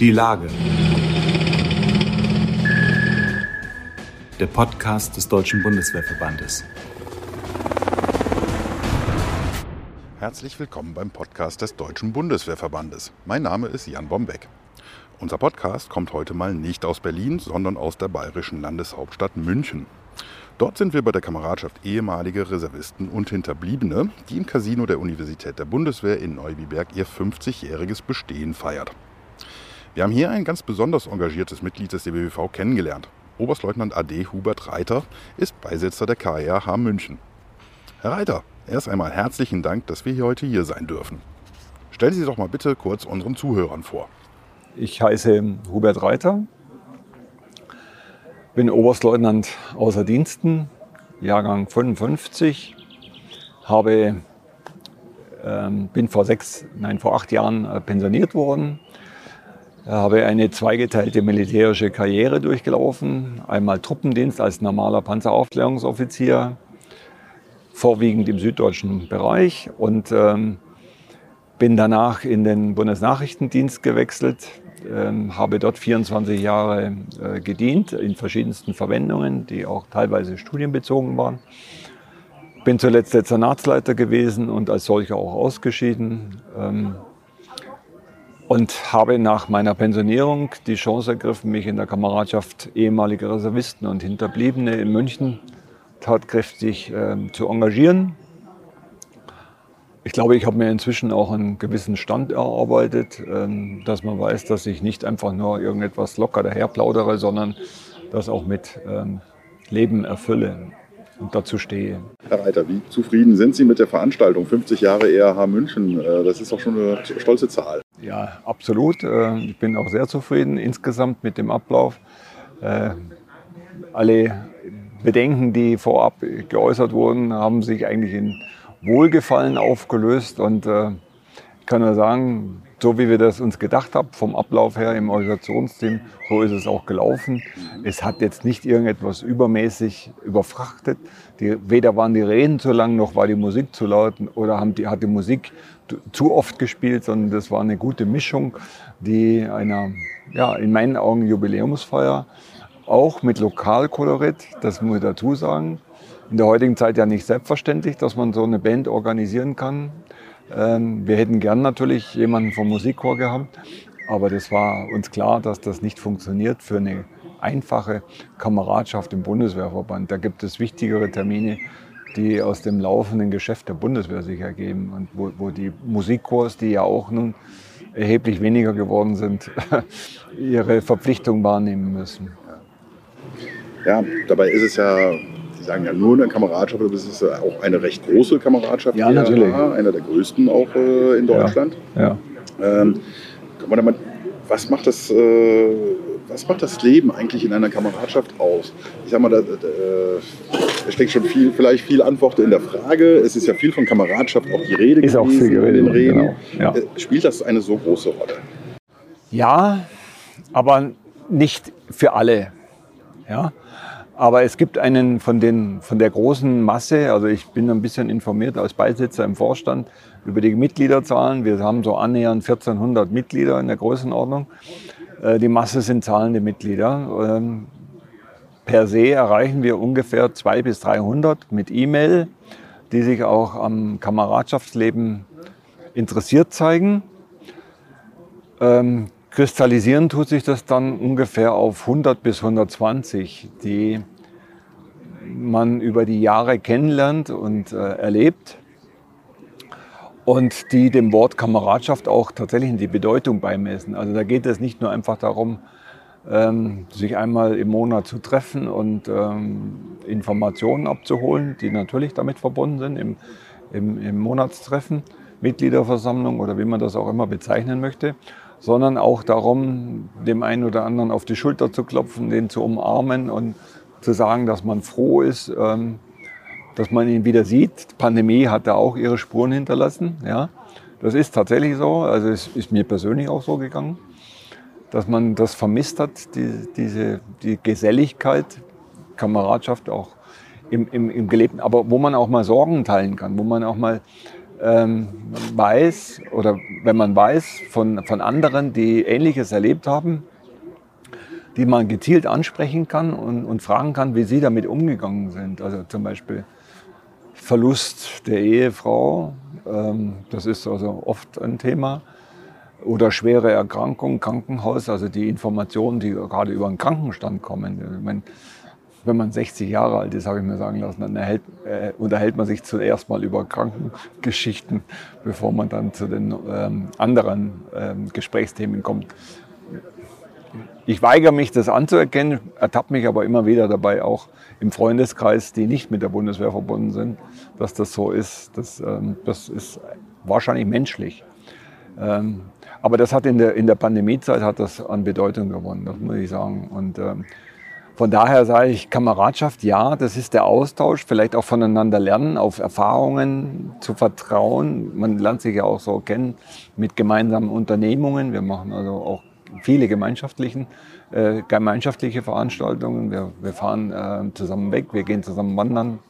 Die Lage. Der Podcast des Deutschen Bundeswehrverbandes. Herzlich willkommen beim Podcast des Deutschen Bundeswehrverbandes. Mein Name ist Jan Bombeck. Unser Podcast kommt heute mal nicht aus Berlin, sondern aus der bayerischen Landeshauptstadt München. Dort sind wir bei der Kameradschaft ehemalige Reservisten und Hinterbliebene, die im Casino der Universität der Bundeswehr in Neubiberg ihr 50-jähriges Bestehen feiert. Wir haben hier ein ganz besonders engagiertes Mitglied des DBWV kennengelernt. Oberstleutnant AD Hubert Reiter ist Beisitzer der KRH München. Herr Reiter, erst einmal herzlichen Dank, dass wir hier heute hier sein dürfen. Stellen Sie doch mal bitte kurz unseren Zuhörern vor. Ich heiße Hubert Reiter, bin Oberstleutnant außer Diensten, Jahrgang 55, habe, ähm, bin vor sechs, nein, vor acht Jahren äh, pensioniert worden, habe eine zweigeteilte militärische Karriere durchgelaufen. Einmal Truppendienst als normaler Panzeraufklärungsoffizier, vorwiegend im süddeutschen Bereich und ähm, bin danach in den Bundesnachrichtendienst gewechselt, ähm, habe dort 24 Jahre äh, gedient in verschiedensten Verwendungen, die auch teilweise studienbezogen waren. Bin zuletzt Dezernatsleiter gewesen und als solcher auch ausgeschieden. Ähm, und habe nach meiner Pensionierung die Chance ergriffen, mich in der Kameradschaft ehemaliger Reservisten und Hinterbliebene in München tatkräftig äh, zu engagieren. Ich glaube, ich habe mir inzwischen auch einen gewissen Stand erarbeitet, ähm, dass man weiß, dass ich nicht einfach nur irgendetwas locker daherplaudere, sondern das auch mit ähm, Leben erfülle und dazu stehe. Herr Reiter, wie zufrieden sind Sie mit der Veranstaltung? 50 Jahre ERH München, äh, das ist doch schon eine stolze Zahl. Ja, absolut. Äh, ich bin auch sehr zufrieden insgesamt mit dem Ablauf. Äh, alle Bedenken, die vorab geäußert wurden, haben sich eigentlich in Wohlgefallen aufgelöst. Und äh, ich kann nur sagen, so wie wir das uns gedacht haben, vom Ablauf her im Organisationsteam, so ist es auch gelaufen. Es hat jetzt nicht irgendetwas übermäßig überfrachtet. Die, weder waren die Reden zu lang, noch war die Musik zu laut oder haben die, hat die Musik zu oft gespielt, sondern das war eine gute Mischung, die einer, ja, in meinen Augen Jubiläumsfeier, auch mit Lokalkolorit, das muss ich dazu sagen, in der heutigen Zeit ja nicht selbstverständlich, dass man so eine Band organisieren kann. Ähm, wir hätten gern natürlich jemanden vom Musikchor gehabt, aber das war uns klar, dass das nicht funktioniert für eine einfache Kameradschaft im Bundeswehrverband. Da gibt es wichtigere Termine, die aus dem laufenden Geschäft der Bundeswehr sich ergeben und wo, wo die Musikchors, die ja auch nun erheblich weniger geworden sind, ihre Verpflichtung wahrnehmen müssen. Ja, dabei ist es ja Sie sagen ja nur eine Kameradschaft, aber das ist auch eine recht große Kameradschaft. Ja, natürlich. Einer der größten auch äh, in Deutschland. Ja. ja. Ähm, mal, was, macht das, äh, was macht das Leben eigentlich in einer Kameradschaft aus? Ich sag mal, da, da, steckt schon viel, vielleicht viel Antwort in der Frage. Es ist ja viel von Kameradschaft auch die Rede ist gewesen auch viel in den Reden. Genau. Ja. Äh, spielt das eine so große Rolle? Ja, aber nicht für alle. Ja? Aber es gibt einen von, den, von der großen Masse, also ich bin ein bisschen informiert als Beisitzer im Vorstand über die Mitgliederzahlen. Wir haben so annähernd 1400 Mitglieder in der Größenordnung. Äh, die Masse sind zahlende Mitglieder. Ähm, per se erreichen wir ungefähr 200 bis 300 mit E-Mail, die sich auch am Kameradschaftsleben interessiert zeigen. Kristallisieren tut sich das dann ungefähr auf 100 bis 120, die man über die Jahre kennenlernt und äh, erlebt und die dem Wort Kameradschaft auch tatsächlich die Bedeutung beimessen. Also da geht es nicht nur einfach darum, ähm, sich einmal im Monat zu treffen und ähm, Informationen abzuholen, die natürlich damit verbunden sind im, im, im Monatstreffen, Mitgliederversammlung oder wie man das auch immer bezeichnen möchte, sondern auch darum, dem einen oder anderen auf die Schulter zu klopfen, den zu umarmen und zu sagen, dass man froh ist, ähm, dass man ihn wieder sieht. Die Pandemie hat da auch ihre Spuren hinterlassen. Ja. Das ist tatsächlich so. Also es ist mir persönlich auch so gegangen, dass man das vermisst hat, die, diese, die Geselligkeit, Kameradschaft auch im, im, im Gelebten, aber wo man auch mal Sorgen teilen kann, wo man auch mal ähm, weiß oder wenn man weiß von, von anderen, die Ähnliches erlebt haben, die man gezielt ansprechen kann und, und fragen kann, wie sie damit umgegangen sind. Also zum Beispiel Verlust der Ehefrau, ähm, das ist also oft ein Thema. Oder schwere Erkrankung, Krankenhaus, also die Informationen, die gerade über den Krankenstand kommen. Ich meine, wenn man 60 Jahre alt ist, habe ich mir sagen lassen, dann erhält, äh, unterhält man sich zuerst mal über Krankengeschichten, bevor man dann zu den ähm, anderen ähm, Gesprächsthemen kommt. Ich weigere mich, das anzuerkennen, ertappe mich aber immer wieder dabei, auch im Freundeskreis, die nicht mit der Bundeswehr verbunden sind, dass das so ist. Das, ähm, das ist wahrscheinlich menschlich. Ähm, aber das hat in der, in der Pandemiezeit hat das an Bedeutung gewonnen, das muss ich sagen. Und ähm, von daher sage ich, Kameradschaft, ja, das ist der Austausch, vielleicht auch voneinander lernen, auf Erfahrungen zu vertrauen. Man lernt sich ja auch so kennen mit gemeinsamen Unternehmungen. Wir machen also auch viele gemeinschaftlichen, äh, gemeinschaftliche Veranstaltungen. Wir, wir fahren äh, zusammen weg, wir gehen zusammen wandern.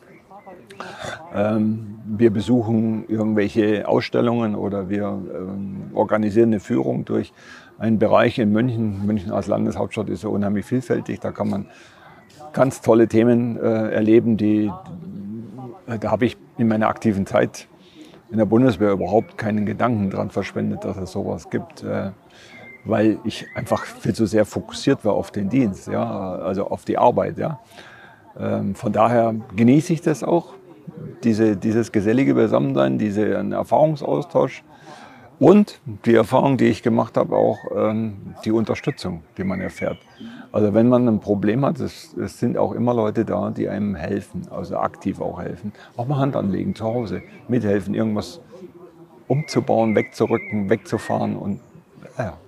Ähm, wir besuchen irgendwelche Ausstellungen oder wir ähm, organisieren eine Führung durch ein Bereich in München. München als Landeshauptstadt ist ja unheimlich vielfältig. Da kann man ganz tolle Themen äh, erleben, die, da habe ich in meiner aktiven Zeit in der Bundeswehr überhaupt keinen Gedanken daran verschwendet, dass es sowas gibt, äh, weil ich einfach viel zu sehr fokussiert war auf den Dienst, ja, also auf die Arbeit. Ja. Ähm, von daher genieße ich das auch, diese, dieses gesellige Beisammensein, diesen Erfahrungsaustausch. Und die Erfahrung, die ich gemacht habe, auch ähm, die Unterstützung, die man erfährt. Also wenn man ein Problem hat, es, es, sind auch immer Leute da, die einem helfen, also aktiv auch helfen. Auch mal Hand anlegen zu Hause, mithelfen, irgendwas umzubauen, wegzurücken, wegzufahren. Und, ja.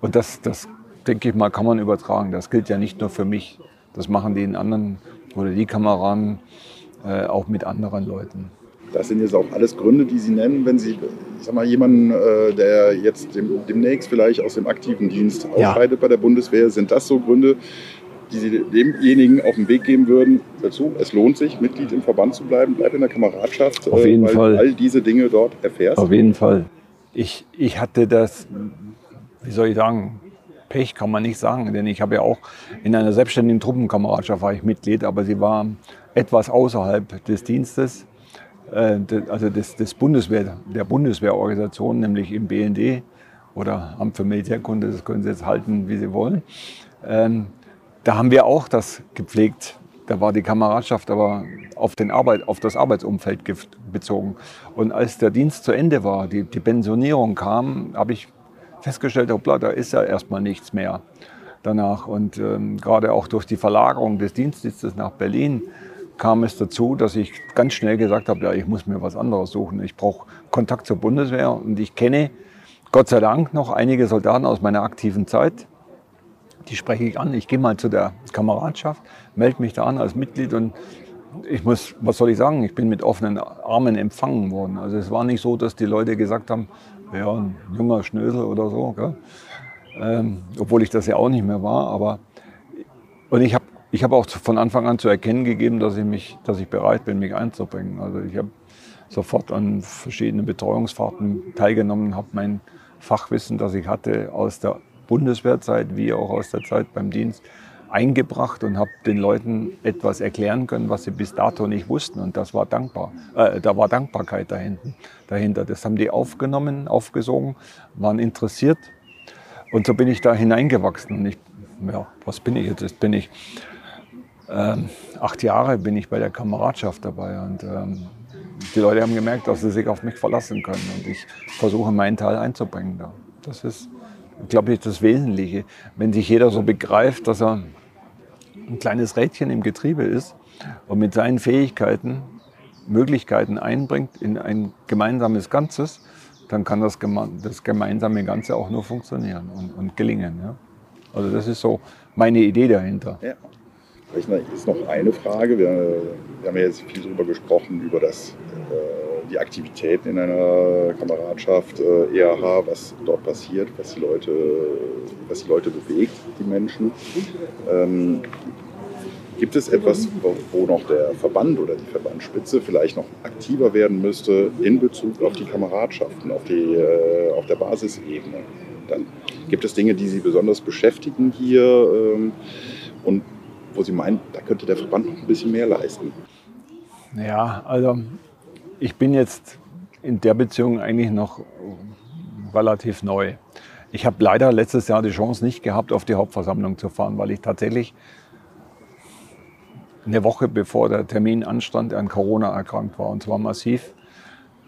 und das, das, denke ich mal, kann man übertragen. Das gilt ja nicht nur für mich. Das machen die in anderen oder die Kameraden äh, auch mit anderen Leuten. Das sind jetzt auch alles Gründe, die Sie nennen, wenn Sie, ich sag mal, jemanden, äh, der jetzt demnächst vielleicht aus dem aktiven Dienst ausscheidet ja. bei der Bundeswehr, sind das so Gründe, die Sie demjenigen auf den Weg geben würden, dazu, es lohnt sich, Mitglied im Verband zu bleiben, bleib in der Kameradschaft, auf jeden weil Fall. du all diese Dinge dort erfährst? Auf jeden Fall. Ich, ich hatte das, wie soll ich sagen, Pech kann man nicht sagen, denn ich habe ja auch in einer selbstständigen Truppenkameradschaft war ich Mitglied, aber sie war etwas außerhalb des Dienstes. Äh, also des, des Bundeswehr, der Bundeswehrorganisation, nämlich im BND oder Amt für Militärkunde, das können Sie jetzt halten, wie Sie wollen. Ähm, da haben wir auch das gepflegt. Da war die Kameradschaft aber auf, den Arbeit, auf das Arbeitsumfeld bezogen. Und als der Dienst zu Ende war, die, die Pensionierung kam, habe ich festgestellt, hoppla, da ist ja erstmal nichts mehr danach. Und ähm, gerade auch durch die Verlagerung des Dienstes nach Berlin kam es dazu, dass ich ganz schnell gesagt habe, ja, ich muss mir was anderes suchen. Ich brauche Kontakt zur Bundeswehr und ich kenne Gott sei Dank noch einige Soldaten aus meiner aktiven Zeit. Die spreche ich an. Ich gehe mal zu der Kameradschaft, melde mich da an als Mitglied und ich muss, was soll ich sagen, ich bin mit offenen Armen empfangen worden. Also es war nicht so, dass die Leute gesagt haben, ja, ein junger Schnösel oder so, ähm, obwohl ich das ja auch nicht mehr war. Aber und ich habe ich habe auch von Anfang an zu erkennen gegeben, dass ich, mich, dass ich bereit bin, mich einzubringen. Also ich habe sofort an verschiedenen Betreuungsfahrten teilgenommen, habe mein Fachwissen, das ich hatte aus der Bundeswehrzeit wie auch aus der Zeit beim Dienst, eingebracht und habe den Leuten etwas erklären können, was sie bis dato nicht wussten. Und das war dankbar. Äh, da war Dankbarkeit dahinter. Das haben die aufgenommen, aufgesogen, waren interessiert. Und so bin ich da hineingewachsen. Und ich, ja, was bin ich jetzt? Jetzt bin ich ähm, acht Jahre bin ich bei der Kameradschaft dabei und ähm, die Leute haben gemerkt, dass sie sich auf mich verlassen können und ich versuche meinen Teil einzubringen da. Das ist, glaube ich, das Wesentliche. Wenn sich jeder so begreift, dass er ein kleines Rädchen im Getriebe ist und mit seinen Fähigkeiten Möglichkeiten einbringt in ein gemeinsames Ganzes, dann kann das, das gemeinsame Ganze auch nur funktionieren und, und gelingen. Ja? Also das ist so meine Idee dahinter. Ja. Vielleicht ist noch eine Frage. Wir, wir haben ja jetzt viel darüber gesprochen, über das, äh, die Aktivitäten in einer Kameradschaft, äh, EAH, was dort passiert, was die Leute, was die Leute bewegt, die Menschen. Ähm, Gibt es etwas, wo noch der Verband oder die Verbandsspitze vielleicht noch aktiver werden müsste in Bezug auf die Kameradschaften, auf, die, äh, auf der Basisebene? Dann gibt es Dinge, die Sie besonders beschäftigen hier ähm, und wo Sie meinen, da könnte der Verband noch ein bisschen mehr leisten? Ja, also ich bin jetzt in der Beziehung eigentlich noch relativ neu. Ich habe leider letztes Jahr die Chance nicht gehabt, auf die Hauptversammlung zu fahren, weil ich tatsächlich eine Woche bevor der Termin anstand, an Corona erkrankt war und zwar massiv,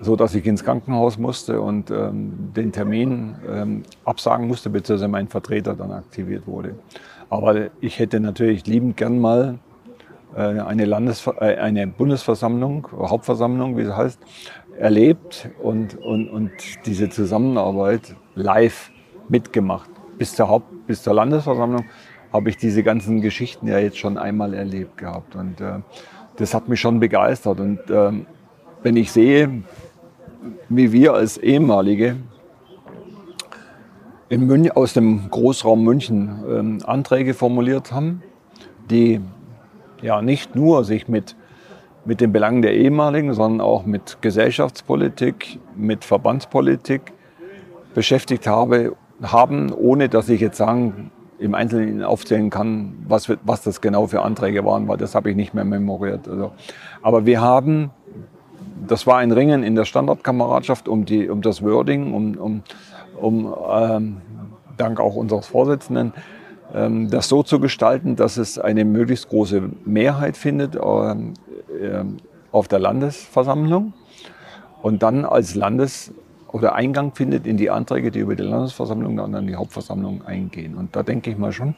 so dass ich ins Krankenhaus musste und ähm, den Termin ähm, absagen musste, beziehungsweise mein Vertreter dann aktiviert wurde. Aber ich hätte natürlich liebend gern mal äh, eine, Landes äh, eine Bundesversammlung, Hauptversammlung, wie es heißt, erlebt und, und, und diese Zusammenarbeit live mitgemacht. Bis zur, Haupt-, bis zur Landesversammlung habe ich diese ganzen Geschichten ja jetzt schon einmal erlebt gehabt. Und äh, das hat mich schon begeistert. Und äh, wenn ich sehe, wie wir als ehemalige in München, aus dem Großraum München ähm, Anträge formuliert haben, die ja nicht nur sich mit, mit den Belangen der ehemaligen, sondern auch mit Gesellschaftspolitik, mit Verbandspolitik beschäftigt habe, haben, ohne dass ich jetzt sagen im Einzelnen aufzählen kann, was, was das genau für Anträge waren, weil das habe ich nicht mehr memoriert. Also, aber wir haben, das war ein Ringen in der Standardkameradschaft um, die, um das Wording, um, um, um ähm, dank auch unseres Vorsitzenden, ähm, das so zu gestalten, dass es eine möglichst große Mehrheit findet ähm, äh, auf der Landesversammlung und dann als Landes oder Eingang findet in die Anträge, die über die Landesversammlung dann an die Hauptversammlung eingehen. Und da denke ich mal schon,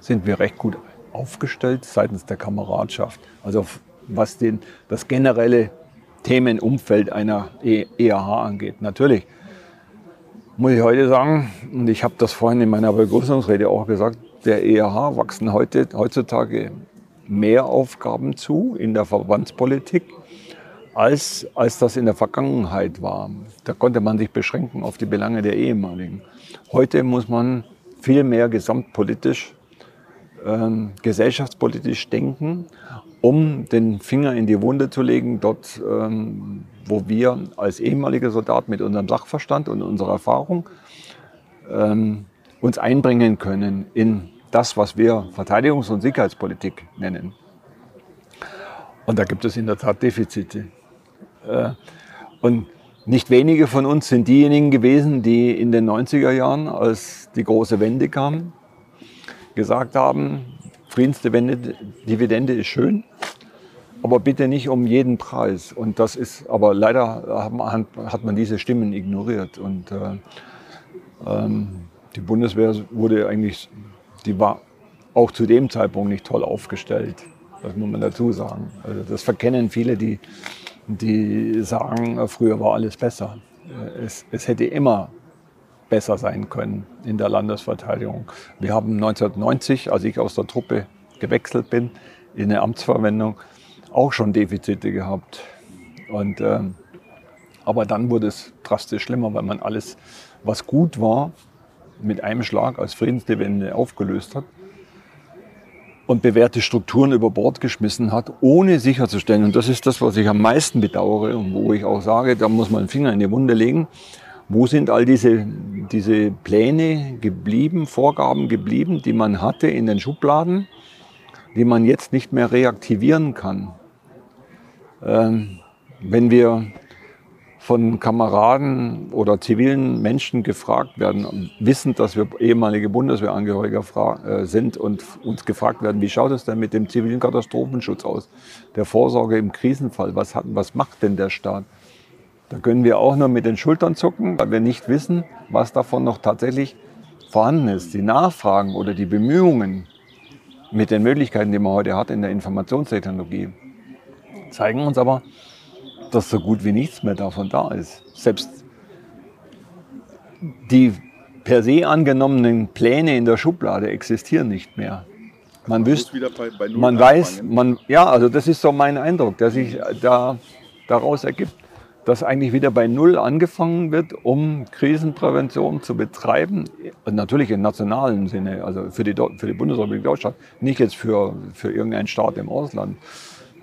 sind wir recht gut aufgestellt seitens der Kameradschaft. Also was den, das generelle Themenumfeld einer ERH angeht. Natürlich muss ich heute sagen, und ich habe das vorhin in meiner Begrüßungsrede auch gesagt, der ERH wachsen heute, heutzutage mehr Aufgaben zu in der Verbandspolitik als, als das in der Vergangenheit war. Da konnte man sich beschränken auf die Belange der ehemaligen. Heute muss man viel mehr gesamtpolitisch, ähm, gesellschaftspolitisch denken, um den Finger in die Wunde zu legen, dort, ähm, wo wir als ehemalige Soldat mit unserem Sachverstand und unserer Erfahrung ähm, uns einbringen können in das, was wir Verteidigungs- und Sicherheitspolitik nennen. Und da gibt es in der Tat Defizite. Äh, und nicht wenige von uns sind diejenigen gewesen, die in den 90er Jahren, als die große Wende kam, gesagt haben, Friedensdividende ist schön, aber bitte nicht um jeden Preis. Und das ist, aber leider hat man diese Stimmen ignoriert. Und äh, ähm, die Bundeswehr wurde eigentlich, die war auch zu dem Zeitpunkt nicht toll aufgestellt. Das muss man dazu sagen. Also das verkennen viele, die die sagen, früher war alles besser. Es, es hätte immer besser sein können in der Landesverteidigung. Wir haben 1990, als ich aus der Truppe gewechselt bin, in der Amtsverwendung auch schon Defizite gehabt. Und, äh, aber dann wurde es drastisch schlimmer, weil man alles, was gut war, mit einem Schlag als Friedensdividende aufgelöst hat und bewährte Strukturen über Bord geschmissen hat, ohne sicherzustellen, und das ist das, was ich am meisten bedauere und wo ich auch sage, da muss man den Finger in die Wunde legen, wo sind all diese, diese Pläne geblieben, Vorgaben geblieben, die man hatte in den Schubladen, die man jetzt nicht mehr reaktivieren kann. Ähm, wenn wir von Kameraden oder zivilen Menschen gefragt werden, wissend, dass wir ehemalige Bundeswehrangehörige äh, sind und uns gefragt werden, wie schaut es denn mit dem zivilen Katastrophenschutz aus, der Vorsorge im Krisenfall, was, hat, was macht denn der Staat? Da können wir auch nur mit den Schultern zucken, weil wir nicht wissen, was davon noch tatsächlich vorhanden ist. Die Nachfragen oder die Bemühungen mit den Möglichkeiten, die man heute hat in der Informationstechnologie, zeigen uns aber, dass so gut wie nichts mehr davon da ist. Selbst die per se angenommenen Pläne in der Schublade existieren nicht mehr. Man, wüsst, bei, bei man weiß, man, ja, also das ist so mein Eindruck, der sich da, daraus ergibt, dass eigentlich wieder bei Null angefangen wird, um Krisenprävention zu betreiben. Natürlich im nationalen Sinne, also für die, für die Bundesrepublik Deutschland, nicht jetzt für, für irgendeinen Staat im Ausland.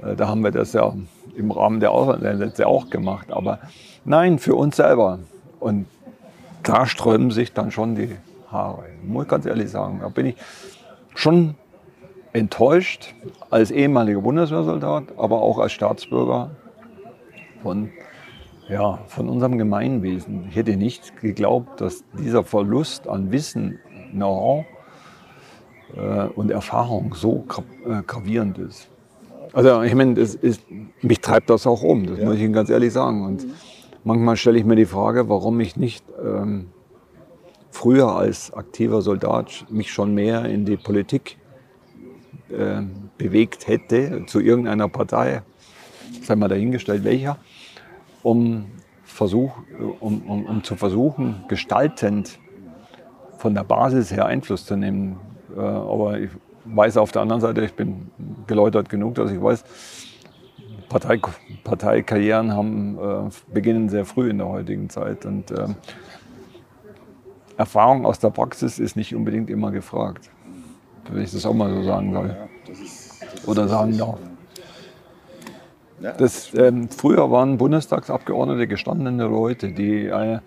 Äh, da haben wir das ja im Rahmen der Auslandseinsätze auch gemacht. Aber nein, für uns selber. Und da sträuben sich dann schon die Haare. Muss ich ganz ehrlich sagen. Da bin ich schon enttäuscht als ehemaliger Bundeswehrsoldat, aber auch als Staatsbürger von ja, von unserem Gemeinwesen. Ich hätte nicht geglaubt, dass dieser Verlust an Wissen, Know-how äh, und Erfahrung so äh, gravierend ist. Also ich meine, ist, mich treibt das auch um, das ja. muss ich Ihnen ganz ehrlich sagen. Und manchmal stelle ich mir die Frage, warum ich nicht ähm, früher als aktiver Soldat mich schon mehr in die Politik äh, bewegt hätte, zu irgendeiner Partei, sei mal dahingestellt, welcher um, Versuch, um, um, um zu versuchen, gestaltend von der Basis her Einfluss zu nehmen. Äh, aber ich weiß auf der anderen Seite, ich bin geläutert genug, dass ich weiß, Partei, Parteikarrieren haben, äh, beginnen sehr früh in der heutigen Zeit. Und äh, Erfahrung aus der Praxis ist nicht unbedingt immer gefragt. Wenn ich das auch mal so sagen soll. Oder sagen darf. Das, ähm, früher waren Bundestagsabgeordnete gestandene Leute, die äh,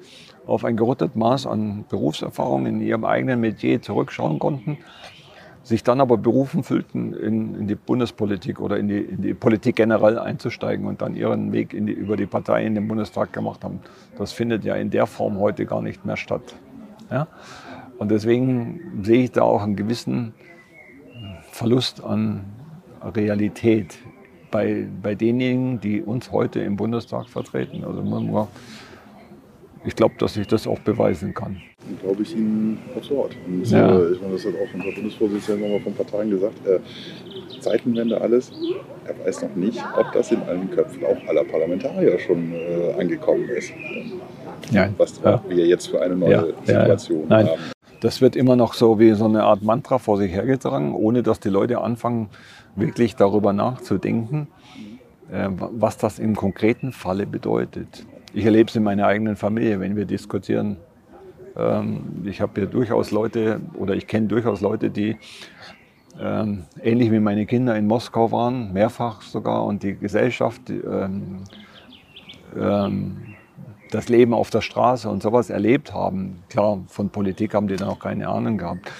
auf ein gerottet Maß an Berufserfahrung in ihrem eigenen Metier zurückschauen konnten, sich dann aber berufen fühlten, in, in die Bundespolitik oder in die, in die, Politik generell einzusteigen und dann ihren Weg die, über die Partei in den Bundestag gemacht haben. Das findet ja in der Form heute gar nicht mehr statt. Ja? Und deswegen sehe ich da auch einen gewissen Verlust an Realität bei, bei denjenigen, die uns heute im Bundestag vertreten. Also man, ich glaube, dass ich das auch beweisen kann. Glaube ich Ihnen aufs Wort. Ja. äh, ich meine, das hat auch unser Bundesvorsitzender nochmal von Parteien gesagt. Äh, Zeitenwende alles. Er weiß noch nicht, ob das in allen Köpfen auch aller Parlamentarier schon äh, angekommen ist. Ja. Was ja. wir jetzt für eine neue ja. Situation haben. Das wird immer noch so wie so eine Art Mantra vor sich hergetragen, ohne dass die Leute anfangen, wirklich darüber nachzudenken, äh, was das im konkreten Falle bedeutet. Ich erlebe es in meiner eigenen Familie, wenn wir diskutieren. Ähm, ich habe hier durchaus Leute oder ich kenne durchaus Leute, die ähm, ähnlich wie meine Kinder in Moskau waren, mehrfach sogar, und die Gesellschaft, ähm, das Leben auf der Straße und sowas erlebt haben. Klar, von Politik haben die dann auch keine Ahnung gehabt.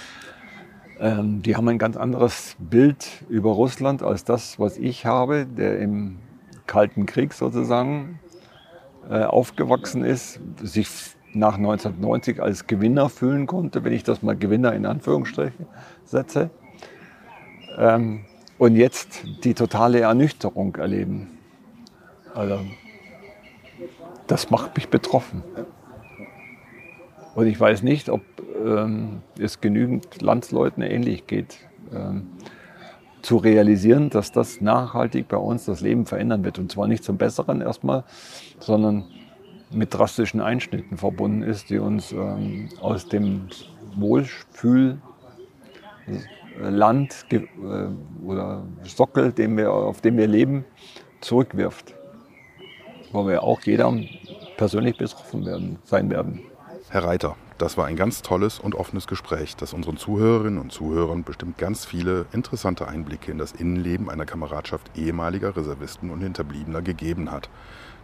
Ähm, die haben ein ganz anderes Bild über Russland als das, was ich habe, der im Kalten Krieg sozusagen äh, aufgewachsen ist, sich nach 1990 als Gewinner fühlen konnte, wenn ich das mal Gewinner in Anführungsstrichen setze. Ähm, und jetzt die totale Ernüchterung erleben. Also, das macht mich betroffen. Und ich weiß nicht, ob ähm, es genügend Landsleuten ähnlich geht, ähm, zu realisieren, dass das nachhaltig bei uns das Leben verändern wird. Und zwar nicht zum Besseren erstmal, sondern mit drastischen Einschnitten verbunden ist, die uns ähm, aus dem Wohlfühlland äh, oder Sockel, wir, auf dem wir leben, zurückwirft. Wo wir auch jeder persönlich betroffen werden, sein werden. Herr Reiter, das war ein ganz tolles und offenes Gespräch, das unseren Zuhörerinnen und Zuhörern bestimmt ganz viele interessante Einblicke in das Innenleben einer Kameradschaft ehemaliger Reservisten und Hinterbliebener gegeben hat.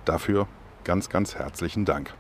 Dafür ganz, ganz herzlichen Dank.